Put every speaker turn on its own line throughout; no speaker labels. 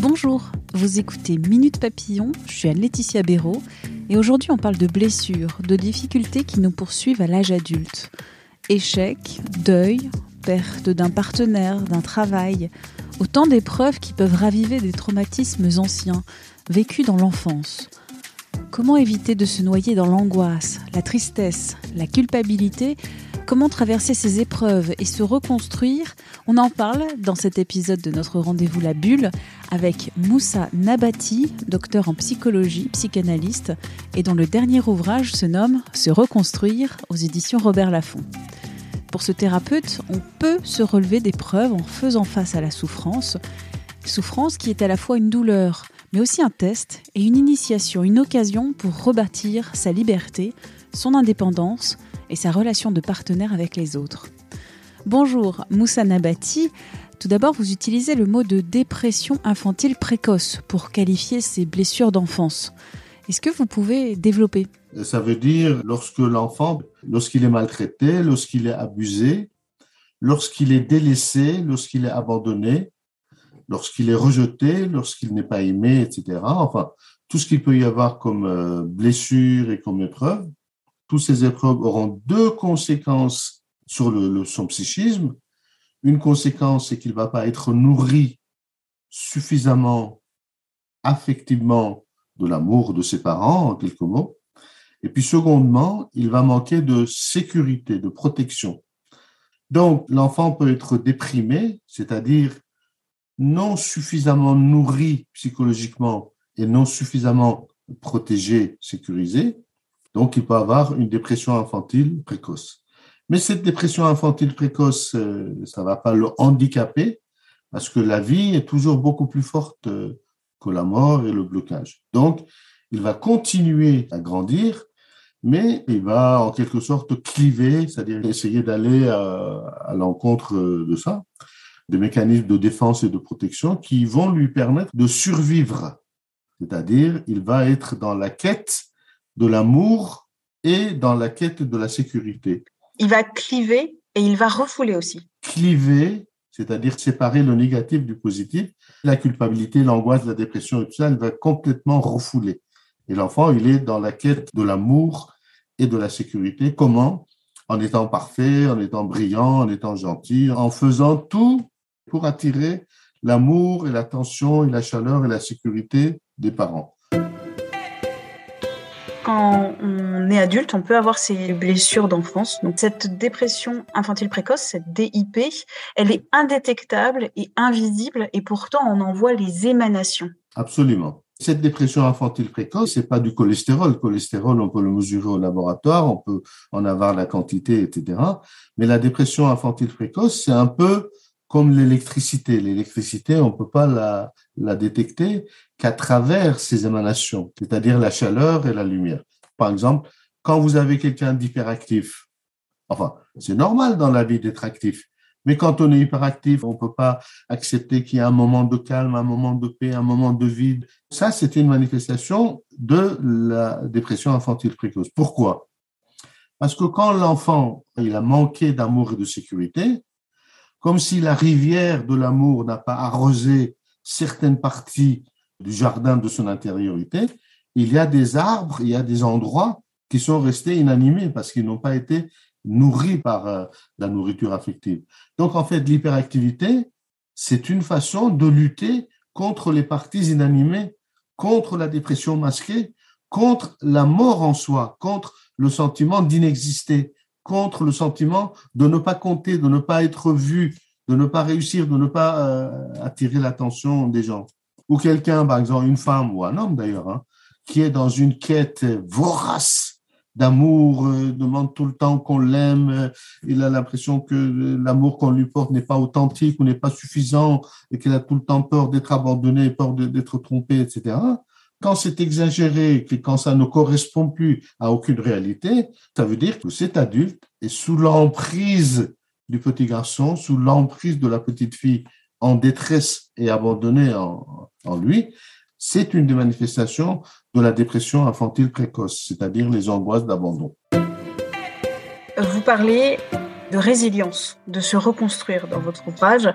Bonjour, vous écoutez Minute Papillon, je suis Anne-Laetitia Béraud et aujourd'hui on parle de blessures, de difficultés qui nous poursuivent à l'âge adulte. Échec, deuil, perte d'un partenaire, d'un travail, autant d'épreuves qui peuvent raviver des traumatismes anciens, vécus dans l'enfance. Comment éviter de se noyer dans l'angoisse, la tristesse, la culpabilité? Comment traverser ces épreuves et se reconstruire? On en parle dans cet épisode de notre rendez-vous La Bulle avec Moussa Nabati, docteur en psychologie, psychanalyste, et dont le dernier ouvrage se nomme Se reconstruire aux éditions Robert Laffont. Pour ce thérapeute, on peut se relever d'épreuves en faisant face à la souffrance, souffrance qui est à la fois une douleur, mais aussi un test et une initiation, une occasion pour rebâtir sa liberté, son indépendance, et sa relation de partenaire avec les autres. Bonjour, Moussa Nabati. Tout d'abord, vous utilisez le mot de dépression infantile précoce pour qualifier ces blessures d'enfance. Est-ce que vous pouvez développer?
Ça veut dire lorsque l'enfant, lorsqu'il est maltraité, lorsqu'il est abusé, lorsqu'il est délaissé, lorsqu'il est abandonné, lorsqu'il est rejeté, lorsqu'il n'est pas aimé, etc. Enfin, tout ce qu'il peut y avoir comme euh, blessure et comme épreuve, toutes ces épreuves auront deux conséquences sur le, son psychisme. Une conséquence, c'est qu'il ne va pas être nourri suffisamment affectivement de l'amour de ses parents, en quelques mots. Et puis, secondement, il va manquer de sécurité, de protection. Donc, l'enfant peut être déprimé, c'est-à-dire non suffisamment nourri psychologiquement et non suffisamment protégé, sécurisé. Donc, il peut avoir une dépression infantile précoce. Mais cette dépression infantile précoce, euh, ça ne va pas le handicaper parce que la vie est toujours beaucoup plus forte euh, que la mort et le blocage. Donc, il va continuer à grandir, mais il va en quelque sorte cliver, c'est-à-dire essayer d'aller à, à l'encontre de ça, des mécanismes de défense et de protection qui vont lui permettre de survivre. C'est-à-dire, il va être dans la quête de l'amour et dans la quête de la sécurité.
Il va cliver et il va refouler aussi.
Cliver, c'est-à-dire séparer le négatif du positif, la culpabilité, l'angoisse, la dépression et tout ça, elle va complètement refouler. Et l'enfant, il est dans la quête de l'amour et de la sécurité. Comment? En étant parfait, en étant brillant, en étant gentil, en faisant tout pour attirer l'amour et l'attention et la chaleur et la sécurité des parents
quand on est adulte, on peut avoir ces blessures d'enfance. Donc cette dépression infantile précoce, cette DIP, elle est indétectable et invisible et pourtant on en voit les émanations.
Absolument. Cette dépression infantile précoce, c'est pas du cholestérol. Le cholestérol, on peut le mesurer au laboratoire, on peut en avoir la quantité, etc. Mais la dépression infantile précoce, c'est un peu comme l'électricité. L'électricité, on peut pas la, détecter qu'à travers ces émanations, c'est-à-dire la chaleur et la lumière. Par exemple, quand vous avez quelqu'un d'hyperactif, enfin, c'est normal dans la vie d'être actif, mais quand on est hyperactif, on peut pas accepter qu'il y ait un moment de calme, un moment de paix, un moment de vide. Ça, c'était une manifestation de la dépression infantile précoce. Pourquoi? Parce que quand l'enfant, il a manqué d'amour et de sécurité, comme si la rivière de l'amour n'a pas arrosé certaines parties du jardin de son intériorité, il y a des arbres, il y a des endroits qui sont restés inanimés parce qu'ils n'ont pas été nourris par euh, la nourriture affective. Donc en fait, l'hyperactivité, c'est une façon de lutter contre les parties inanimées, contre la dépression masquée, contre la mort en soi, contre le sentiment d'inexister, contre le sentiment de ne pas compter, de ne pas être vu, de ne pas réussir, de ne pas euh, attirer l'attention des gens. Ou quelqu'un, par exemple, une femme ou un homme d'ailleurs, hein, qui est dans une quête vorace d'amour, euh, demande tout le temps qu'on l'aime, euh, il a l'impression que l'amour qu'on lui porte n'est pas authentique ou n'est pas suffisant et qu'il a tout le temps peur d'être abandonné, peur d'être trompé, etc. Quand c'est exagéré, quand ça ne correspond plus à aucune réalité, ça veut dire que cet adulte est sous l'emprise du petit garçon, sous l'emprise de la petite fille en détresse et abandonnée en, en lui, c'est une des manifestations de la dépression infantile précoce, c'est-à-dire les angoisses d'abandon.
Vous parlez de résilience, de se reconstruire dans votre ouvrage,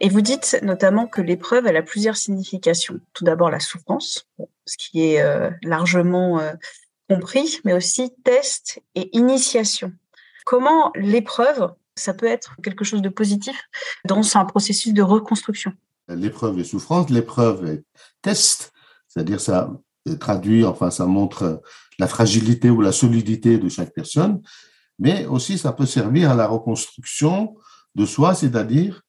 et vous dites notamment que l'épreuve, elle a plusieurs significations. Tout d'abord la souffrance, ce qui est euh, largement euh, compris, mais aussi test et initiation. Comment l'épreuve, ça peut être quelque chose de positif dans un processus de reconstruction?
L'épreuve est souffrance, l'épreuve est test, c'est-à-dire ça traduit, enfin ça montre la fragilité ou la solidité de chaque personne, mais aussi ça peut servir à la reconstruction de soi, c'est-à-dire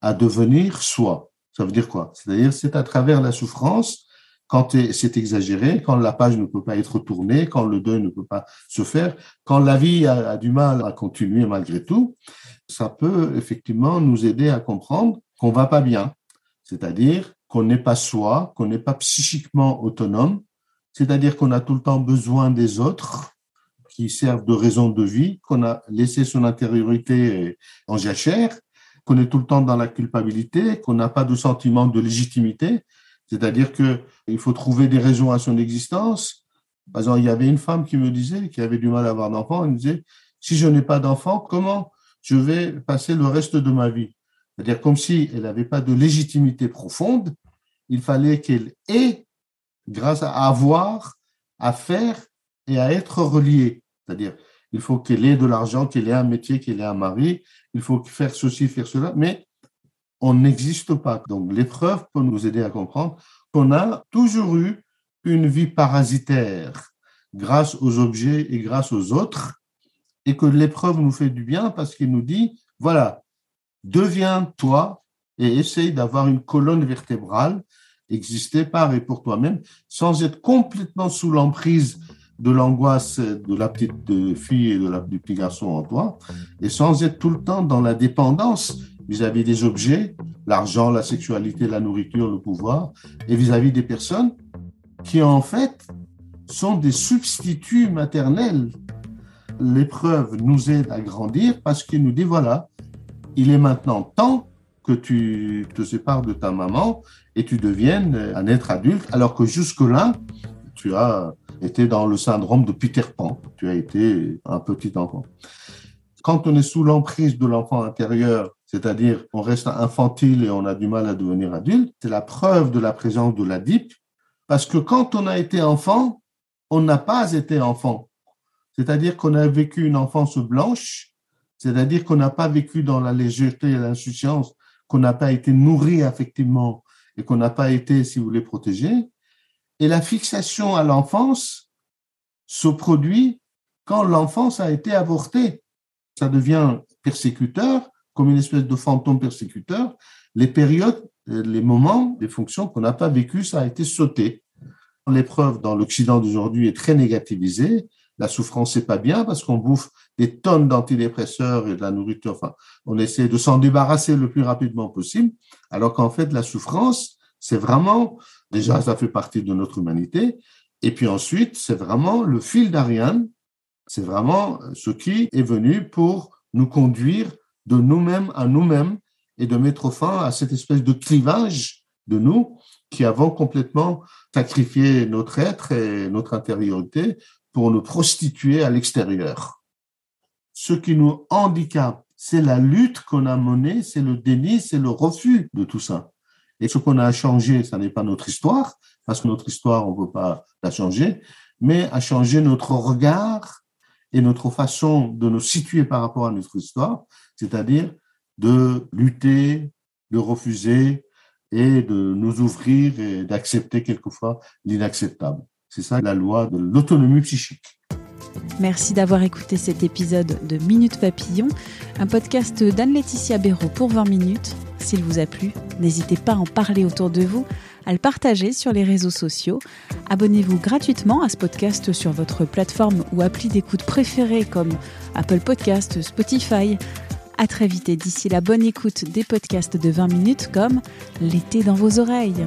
à devenir soi. Ça veut dire quoi? C'est-à-dire c'est à travers la souffrance, quand c'est exagéré, quand la page ne peut pas être tournée, quand le deuil ne peut pas se faire, quand la vie a, du mal à continuer malgré tout, ça peut effectivement nous aider à comprendre qu'on va pas bien. C'est-à-dire qu'on n'est pas soi, qu'on n'est pas psychiquement autonome, c'est-à-dire qu'on a tout le temps besoin des autres qui servent de raison de vie, qu'on a laissé son intériorité en jachère, qu'on est tout le temps dans la culpabilité, qu'on n'a pas de sentiment de légitimité, c'est-à-dire qu'il faut trouver des raisons à son existence. Par exemple, il y avait une femme qui me disait, qui avait du mal à avoir d'enfant, elle me disait, si je n'ai pas d'enfant, comment je vais passer le reste de ma vie? C'est-à-dire comme si elle n'avait pas de légitimité profonde, il fallait qu'elle ait, grâce à avoir, à faire et à être reliée. C'est-à-dire, il faut qu'elle ait de l'argent, qu'elle ait un métier, qu'elle ait un mari, il faut faire ceci, faire cela, mais on n'existe pas. Donc l'épreuve peut nous aider à comprendre qu'on a toujours eu une vie parasitaire grâce aux objets et grâce aux autres, et que l'épreuve nous fait du bien parce qu'il nous dit, voilà, deviens-toi et essaye d'avoir une colonne vertébrale, exister par et pour toi-même, sans être complètement sous l'emprise de l'angoisse de la petite fille et de la, du petit garçon en toi, et sans être tout le temps dans la dépendance vis-à-vis des objets, l'argent, la sexualité, la nourriture, le pouvoir, et vis-à-vis des personnes qui en fait sont des substituts maternels. L'épreuve nous aide à grandir parce qu'il nous dit, voilà, il est maintenant temps que tu te sépares de ta maman et tu deviennes un être adulte, alors que jusque-là, tu as été dans le syndrome de Peter Pan, tu as été un petit enfant. Quand on est sous l'emprise de l'enfant intérieur, c'est-à-dire on reste infantile et on a du mal à devenir adulte, c'est la preuve de la présence de la DIP, parce que quand on a été enfant, on n'a pas été enfant. C'est-à-dire qu'on a vécu une enfance blanche c'est-à-dire qu'on n'a pas vécu dans la légèreté et l'insouciance, qu'on n'a pas été nourri effectivement et qu'on n'a pas été, si vous voulez, protégé. Et la fixation à l'enfance se produit quand l'enfance a été avortée. Ça devient persécuteur, comme une espèce de fantôme persécuteur. Les périodes, les moments, les fonctions qu'on n'a pas vécues, ça a été sauté. L'épreuve dans l'Occident d'aujourd'hui est très négativisée la souffrance, c'est pas bien parce qu'on bouffe des tonnes d'antidépresseurs et de la nourriture. Enfin, on essaie de s'en débarrasser le plus rapidement possible, alors qu'en fait, la souffrance, c'est vraiment, déjà, ça fait partie de notre humanité. Et puis ensuite, c'est vraiment le fil d'Ariane. C'est vraiment ce qui est venu pour nous conduire de nous-mêmes à nous-mêmes et de mettre fin à cette espèce de clivage de nous qui avons complètement sacrifié notre être et notre intériorité pour nous prostituer à l'extérieur. Ce qui nous handicape, c'est la lutte qu'on a menée, c'est le déni, c'est le refus de tout ça. Et ce qu'on a à changer, ça n'est pas notre histoire, parce que notre histoire, on ne peut pas la changer, mais à changer notre regard et notre façon de nous situer par rapport à notre histoire, c'est-à-dire de lutter, de refuser et de nous ouvrir et d'accepter quelquefois l'inacceptable. C'est ça la loi de l'autonomie psychique.
Merci d'avoir écouté cet épisode de Minute Papillon, un podcast d'Anne-Laetitia Béraud pour 20 minutes. S'il vous a plu, n'hésitez pas à en parler autour de vous, à le partager sur les réseaux sociaux. Abonnez-vous gratuitement à ce podcast sur votre plateforme ou appli d'écoute préférée comme Apple Podcast, Spotify. À très vite et d'ici la bonne écoute des podcasts de 20 minutes comme L'été dans vos oreilles.